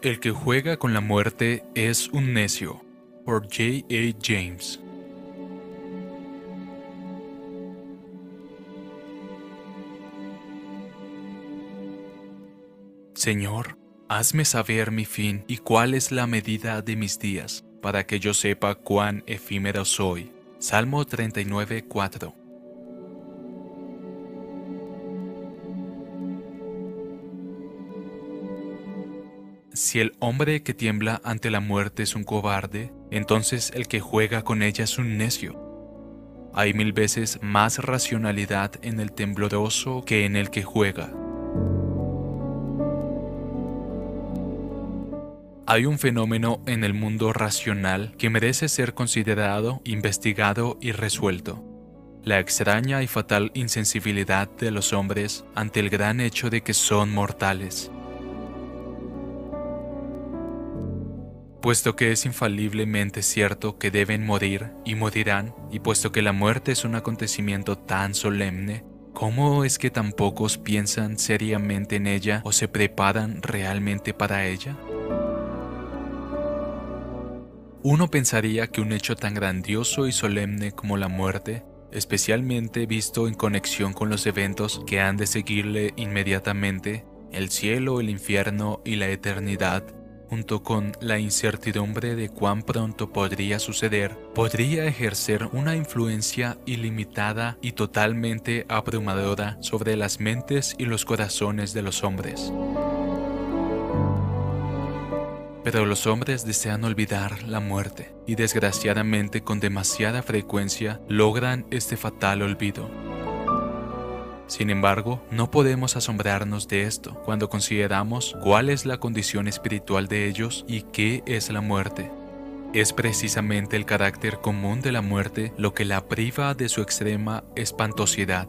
El que juega con la muerte es un necio. Por J. A. James. Señor, hazme saber mi fin y cuál es la medida de mis días, para que yo sepa cuán efímero soy. Salmo 39, 4. Si el hombre que tiembla ante la muerte es un cobarde, entonces el que juega con ella es un necio. Hay mil veces más racionalidad en el tembloroso que en el que juega. Hay un fenómeno en el mundo racional que merece ser considerado, investigado y resuelto. La extraña y fatal insensibilidad de los hombres ante el gran hecho de que son mortales. Puesto que es infaliblemente cierto que deben morir y morirán, y puesto que la muerte es un acontecimiento tan solemne, ¿cómo es que tan pocos piensan seriamente en ella o se preparan realmente para ella? Uno pensaría que un hecho tan grandioso y solemne como la muerte, especialmente visto en conexión con los eventos que han de seguirle inmediatamente, el cielo, el infierno y la eternidad, junto con la incertidumbre de cuán pronto podría suceder, podría ejercer una influencia ilimitada y totalmente abrumadora sobre las mentes y los corazones de los hombres. Pero los hombres desean olvidar la muerte y desgraciadamente con demasiada frecuencia logran este fatal olvido. Sin embargo, no podemos asombrarnos de esto cuando consideramos cuál es la condición espiritual de ellos y qué es la muerte. Es precisamente el carácter común de la muerte lo que la priva de su extrema espantosidad.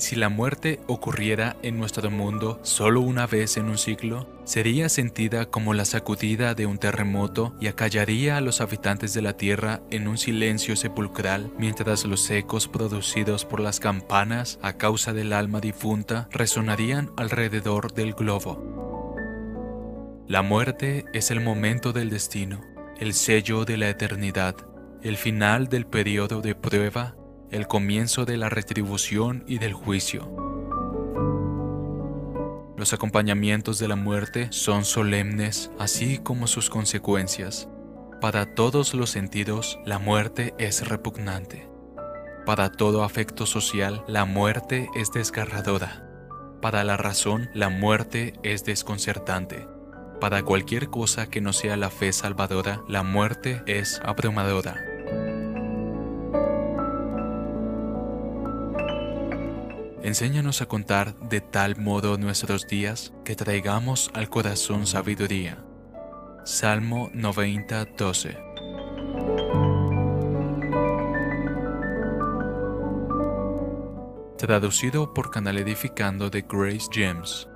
Si la muerte ocurriera en nuestro mundo solo una vez en un siglo, sería sentida como la sacudida de un terremoto y acallaría a los habitantes de la tierra en un silencio sepulcral mientras los ecos producidos por las campanas a causa del alma difunta resonarían alrededor del globo. La muerte es el momento del destino, el sello de la eternidad, el final del periodo de prueba el comienzo de la retribución y del juicio. Los acompañamientos de la muerte son solemnes, así como sus consecuencias. Para todos los sentidos, la muerte es repugnante. Para todo afecto social, la muerte es desgarradora. Para la razón, la muerte es desconcertante. Para cualquier cosa que no sea la fe salvadora, la muerte es abrumadora. Enséñanos a contar de tal modo nuestros días que traigamos al corazón sabiduría. Salmo 90, 12. Traducido por Canal Edificando de Grace James.